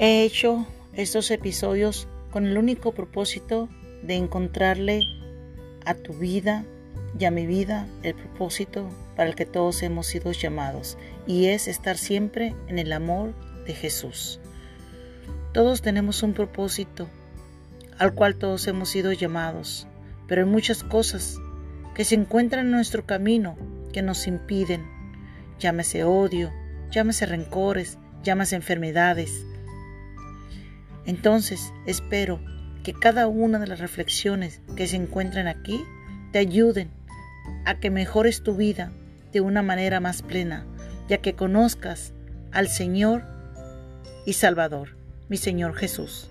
He hecho estos episodios con el único propósito de encontrarle a tu vida y a mi vida el propósito para el que todos hemos sido llamados, y es estar siempre en el amor de Jesús. Todos tenemos un propósito al cual todos hemos sido llamados, pero hay muchas cosas que se encuentran en nuestro camino que nos impiden, llámese odio, llámese rencores, llámese enfermedades. Entonces espero que cada una de las reflexiones que se encuentran aquí te ayuden a que mejores tu vida de una manera más plena, ya que conozcas al Señor y Salvador, mi Señor Jesús.